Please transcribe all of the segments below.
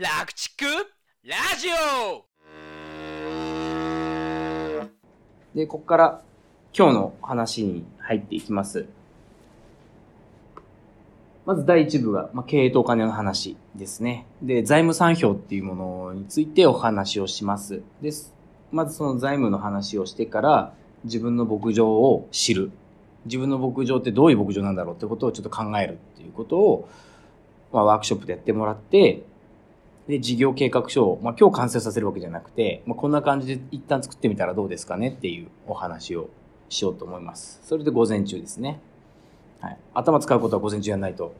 楽畜ラジオで、ここから今日の話に入っていきます。まず第一部が、まあ、経営とお金の話ですね。で、財務産票っていうものについてお話をします。です。まずその財務の話をしてから、自分の牧場を知る。自分の牧場ってどういう牧場なんだろうってことをちょっと考えるっていうことを、まあ、ワークショップでやってもらって、で、事業計画書を、まあ、今日完成させるわけじゃなくて、まあ、こんな感じで一旦作ってみたらどうですかねっていうお話をしようと思います。それで午前中ですね。はい。頭使うことは午前中やらないと、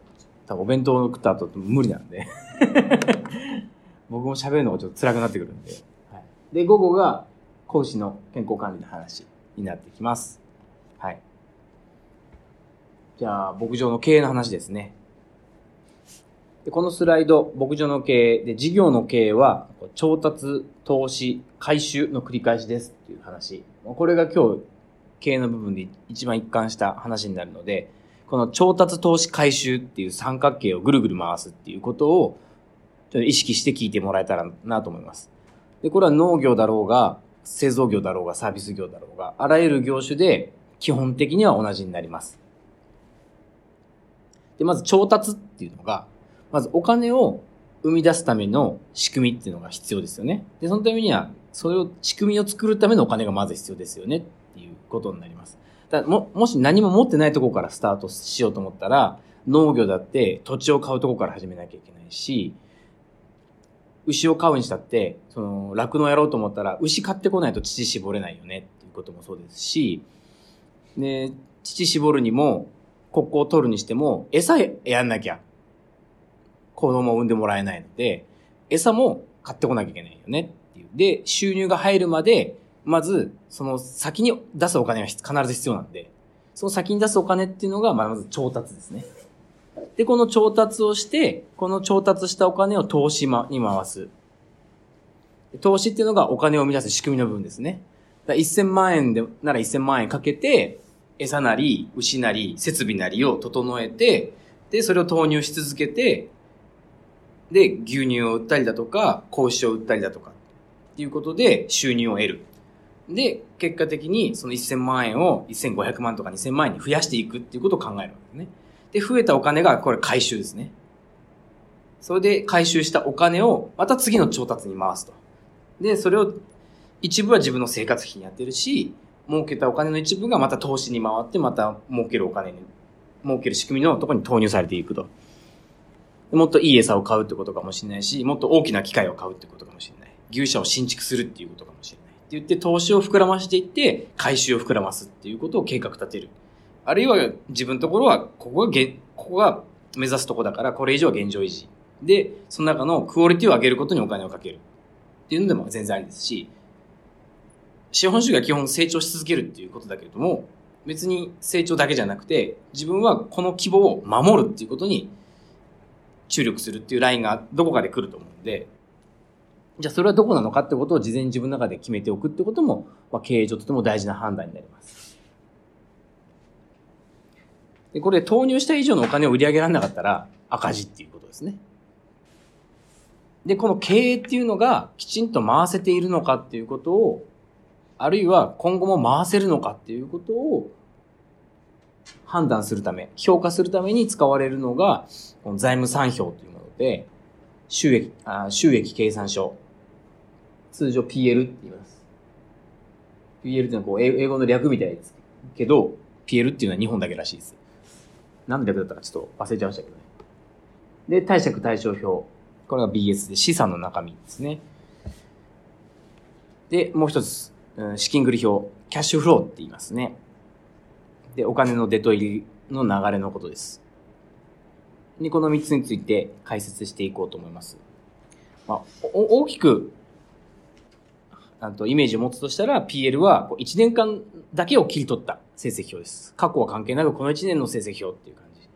多分お弁当を食った後無理なんで。僕も喋るのがちょっと辛くなってくるんで。はい。で、午後が講師の健康管理の話になってきます。はい。じゃあ、牧場の経営の話ですね。でこのスライド、牧場の経営で、事業の経営は、調達、投資、回収の繰り返しですっていう話。これが今日、経営の部分で一番一貫した話になるので、この調達、投資、回収っていう三角形をぐるぐる回すっていうことを、ちょっと意識して聞いてもらえたらなと思います。で、これは農業だろうが、製造業だろうが、サービス業だろうが、あらゆる業種で基本的には同じになります。で、まず調達っていうのが、まずお金を生み出すための仕組みっていうのが必要ですよね。で、そのためには、それを、仕組みを作るためのお金がまず必要ですよねっていうことになります。だも、もし何も持ってないところからスタートしようと思ったら、農業だって土地を買うところから始めなきゃいけないし、牛を飼うにしたって、その、酪農やろうと思ったら、牛買ってこないと乳絞れないよねっていうこともそうですし、で、乳絞るにも、国交を取るにしても、餌やんなきゃ子供を産んでもらえないので、餌も買ってこなきゃいけないよねっていう。で、収入が入るまで、まず、その先に出すお金が必ず必要なんで、その先に出すお金っていうのが、まず調達ですね。で、この調達をして、この調達したお金を投資に回す。投資っていうのがお金を生み出す仕組みの部分ですね。だ1000万円で、なら1000万円かけて、餌なり、牛なり、設備なりを整えて、で、それを投入し続けて、で、牛乳を売ったりだとか、格子を売ったりだとか、っていうことで収入を得る。で、結果的にその1000万円を1500万とか2000万円に増やしていくっていうことを考えるわけですね。で、増えたお金が、これ回収ですね。それで回収したお金を、また次の調達に回すと。で、それを、一部は自分の生活費にやってるし、儲けたお金の一部がまた投資に回って、また儲けるお金に、儲ける仕組みのところに投入されていくと。もっといい餌を買うってことかもしれないし、もっと大きな機械を買うってことかもしれない。牛舎を新築するっていうことかもしれない。って言って投資を膨らましていって、回収を膨らますっていうことを計画立てる。あるいは自分のところは、ここがげ、ここが目指すとこだから、これ以上は現状維持。で、その中のクオリティを上げることにお金をかける。っていうのでも全然ありですし、資本主義は基本成長し続けるっていうことだけれども、別に成長だけじゃなくて、自分はこの規模を守るっていうことに注力するっていうラインがどこかで来ると思うんで、じゃあそれはどこなのかってことを事前に自分の中で決めておくってことも、まあ、経営上とても大事な判断になります。で、これ投入した以上のお金を売り上げられなかったら赤字っていうことですね。で、この経営っていうのがきちんと回せているのかっていうことを、あるいは今後も回せるのかっていうことを判断するため、評価するために使われるのが、この財務産票というもので、収益、あ収益計算書。通常 PL って言います。PL っていうのはこう英語の略みたいですけど、PL っていうのは日本だけらしいです。何の略だったかちょっと忘れちゃいましたけどね。で、貸借対照表。これが BS で資産の中身ですね。で、もう一つ、資金繰り表。キャッシュフローって言いますね。で、お金の出と入りの流れのことです。で、この3つについて解説していこうと思います。まあ、大きく、あとイメージを持つとしたら、PL は1年間だけを切り取った成績表です。過去は関係なくこの1年の成績表っていう感じ。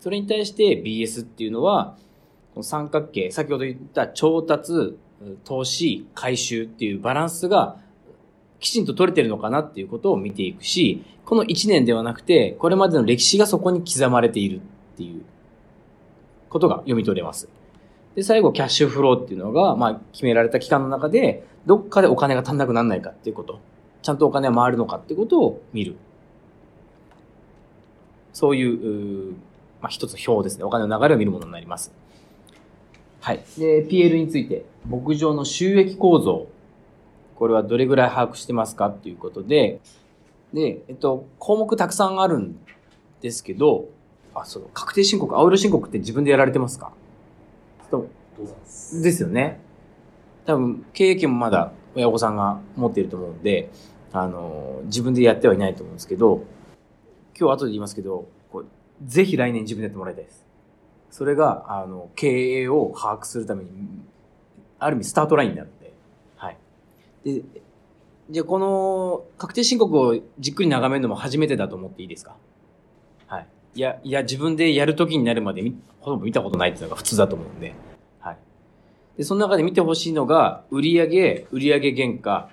それに対して BS っていうのは、この三角形、先ほど言った調達、投資、回収っていうバランスがきちんと取れてるのかなっていうことを見ていくし、この1年ではなくて、これまでの歴史がそこに刻まれているっていうことが読み取れます。で、最後、キャッシュフローっていうのが、まあ、決められた期間の中で、どっかでお金が足んなくならないかっていうこと。ちゃんとお金は回るのかっていうことを見る。そういう、うまあ、一つ表ですね。お金の流れを見るものになります。はい。で、PL について、牧場の収益構造。これはどれぐらい把握してますかっていうことで、で、えっと、項目たくさんあるんですけど、あ、そう、確定申告、青色申告って自分でやられてますか？とですよね。多分、経営権もまだ親御さんが持っていると思うんで、あの、自分でやってはいないと思うんですけど、今日後で言いますけど、こうぜひ来年自分でやってもらいたいです。それが、あの、経営を把握するために、ある意味スタートラインになるんで、はい。で、じゃあこの確定申告をじっくり眺めるのも初めてだと思っていいですか？はい。いや、いや、自分でやるときになるまでほとんど見たことないっていうのが普通だと思うんで、はい。で、その中で見てほしいのが、売上、売上原価、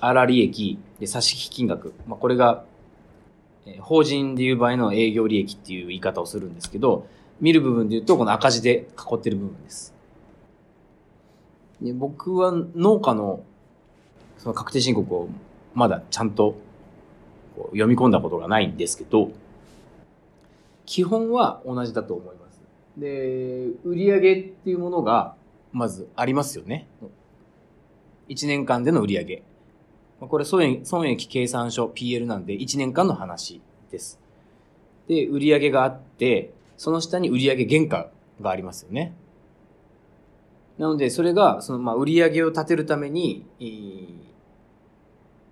粗利益、で、差し引き金額。まあ、これが、え法人でいう場合の営業利益っていう言い方をするんですけど、見る部分で言うと、この赤字で囲ってる部分です。で僕は農家のその確定申告をまだちゃんと読み込んだことがないんですけど、基本は同じだと思います。で、売上っていうものがまずありますよね。1年間での売上。まあこれ損益損益計算書 PL なんで1年間の話です。で、売上があって、その下に売上原価がありますよね。なので、それが、その、まあ、売上を立てるために、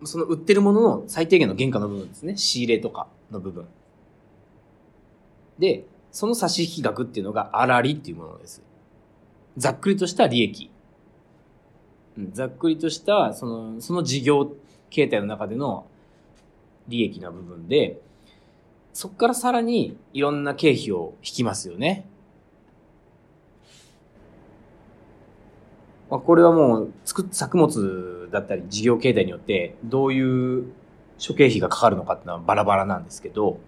その売ってるものの最低限の原価の部分ですね。仕入れとかの部分。で、その差し引き額っていうのが粗利っていうものです。ざっくりとした利益。うんざっくりとした、その、その事業形態の中での利益な部分で、そこからさらにいろんな経費を引きますよね。まあ、これはもう作作物だったり事業形態によってどういう諸経費がかかるのかっていうのはバラバラなんですけど、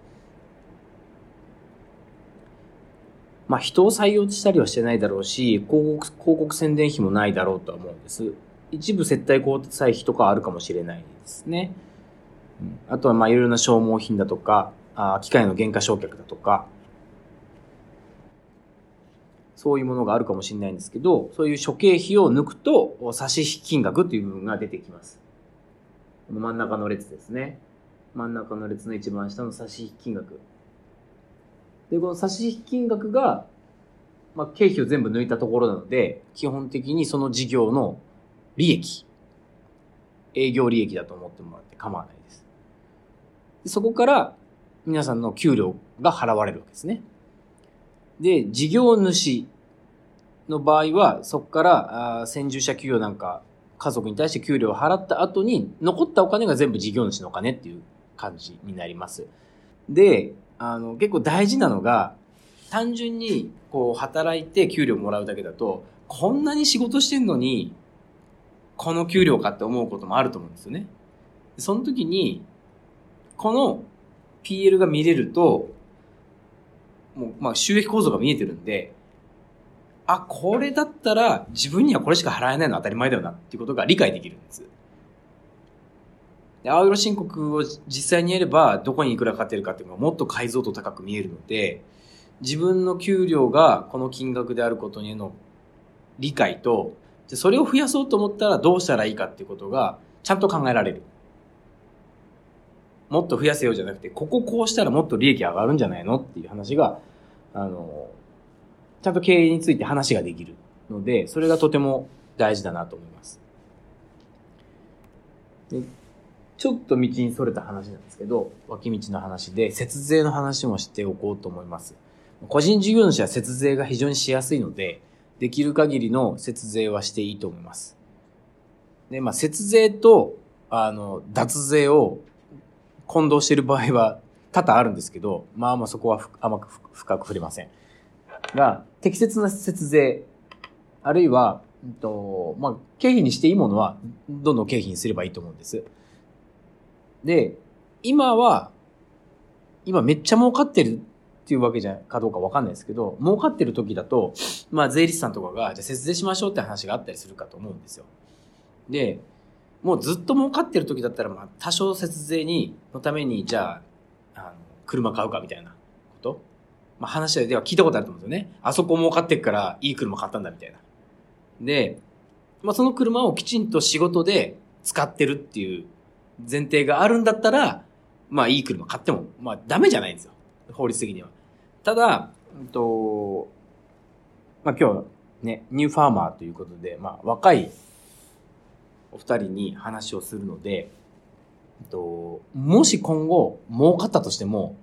まあ人を採用したりはしてないだろうし、広告、広告宣伝費もないだろうとは思うんです。一部接待交際費とかあるかもしれないですね。あとはまあいろいろな消耗品だとか、あ機械の原価償却だとか、そういうものがあるかもしれないんですけど、そういう諸経費を抜くと、差し引き金額という部分が出てきます。この真ん中の列ですね。真ん中の列の一番下の差し引き金額。で、この差し引き金額が、まあ、経費を全部抜いたところなので、基本的にその事業の利益、営業利益だと思ってもらって構わないです。でそこから、皆さんの給料が払われるわけですね。で、事業主の場合は、そこから、あ先住者給与なんか、家族に対して給料を払った後に、残ったお金が全部事業主のお金っていう感じになります。で、あの、結構大事なのが、単純に、こう、働いて給料もらうだけだと、こんなに仕事してんのに、この給料かって思うこともあると思うんですよね。その時に、この PL が見れると、もう、まあ、収益構造が見えてるんで、あ、これだったら自分にはこれしか払えないのは当たり前だよなっていうことが理解できるんです。で青色申告を実際にやれば、どこにいくらかかってるかっていうのがもっと解像度高く見えるので、自分の給料がこの金額であることへの理解と、それを増やそうと思ったらどうしたらいいかっていうことがちゃんと考えられる。もっと増やせようじゃなくて、こここうしたらもっと利益上がるんじゃないのっていう話が、あの、ちゃんと経営について話ができるので、それがとても大事だなと思います。でちょっと道にそれた話なんですけど、脇道の話で、節税の話もしておこうと思います。個人事業主は節税が非常にしやすいので、できる限りの節税はしていいと思います。で、まあ、節税と、あの、脱税を混同している場合は多々あるんですけど、まあまあそこは甘く深く触れません。が、適切な節税、あるいは、うんと、まあ、経費にしていいものは、どんどん経費にすればいいと思うんです。で、今は、今めっちゃ儲かってるっていうわけじゃかどうかわかんないですけど、儲かってる時だと、まあ税理士さんとかが、じゃ節税しましょうって話があったりするかと思うんですよ。で、もうずっと儲かってる時だったら、まあ多少節税に、のために、じゃあ、あの、車買うかみたいなこと？まあ話では聞いたことあると思うんですよね。あそこ儲かってっからいい車買ったんだみたいな。で、まあその車をきちんと仕事で使ってるっていう前提があるんだったら、まあいい車買っても、まあダメじゃないんですよ。法律的には。ただ、うんと、まあ今日ね、ニューファーマーということで、まあ若いお二人に話をするので、うんと、もし今後儲かったとしても、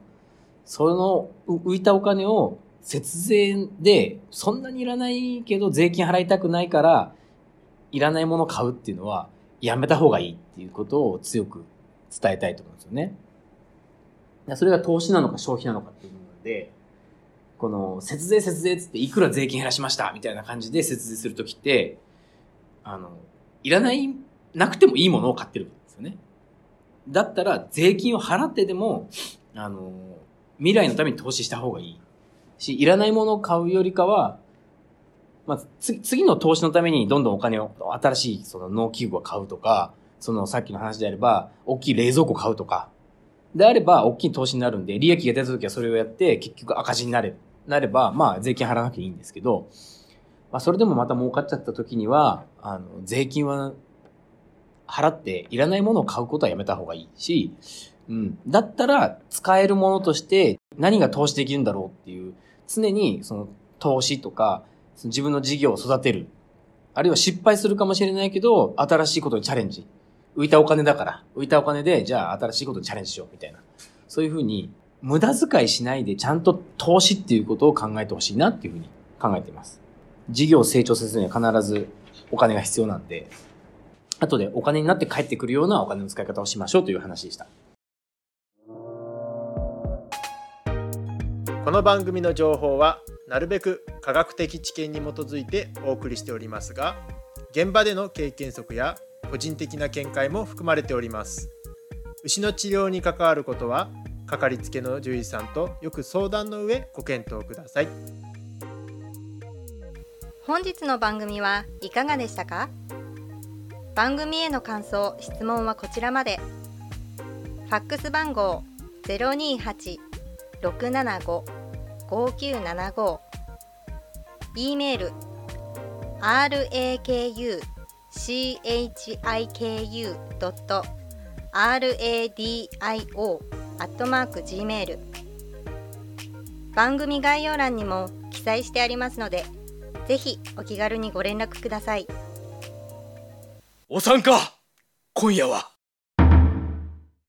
その浮いたお金を節税でそんなにいらないけど税金払いたくないからいらないものを買うっていうのはやめた方がいいっていうことを強く伝えたいと思うんですよね。それが投資なのか消費なのかっていう部分で、この節税節税っつっていくら税金減らしましたみたいな感じで節税するときって、あの、いらない、なくてもいいものを買ってるんですよね。だったら税金を払ってでも、あの、未来のために投資した方がいい。し、いらないものを買うよりかは、まあ、次、次の投資のためにどんどんお金を、新しいその農機具を買うとか、そのさっきの話であれば、大きい冷蔵庫買うとか、であれば、大きい投資になるんで、利益が出た時はそれをやって、結局赤字になれ、なれば、まあ、税金払わなきゃいいんですけど、まあ、それでもまた儲かっちゃった時には、あの、税金は、払って、いらないものを買うことはやめた方がいいし、うん。だったら、使えるものとして、何が投資できるんだろうっていう、常に、その、投資とか、その自分の事業を育てる。あるいは失敗するかもしれないけど、新しいことにチャレンジ。浮いたお金だから、浮いたお金で、じゃあ新しいことにチャレンジしよう、みたいな。そういうふうに、無駄遣いしないで、ちゃんと投資っていうことを考えてほしいなっていうふうに考えています。事業を成長させるには必ずお金が必要なんで、後でお金になって帰ってくるようなお金の使い方をしましょうという話でした。この番組の情報はなるべく科学的知見に基づいてお送りしておりますが現場での経験則や個人的な見解も含まれております牛の治療に関わることはかかりつけの獣医さんとよく相談の上ご検討ください本日の番組はいかがでしたか？番組への感想質問はこちらまで。ファックス番号028-675-5975 e メール raku chiku.radio.gmail 番組概要欄にも記載してありますのでぜひお気軽にご連絡ください。お参加今夜は。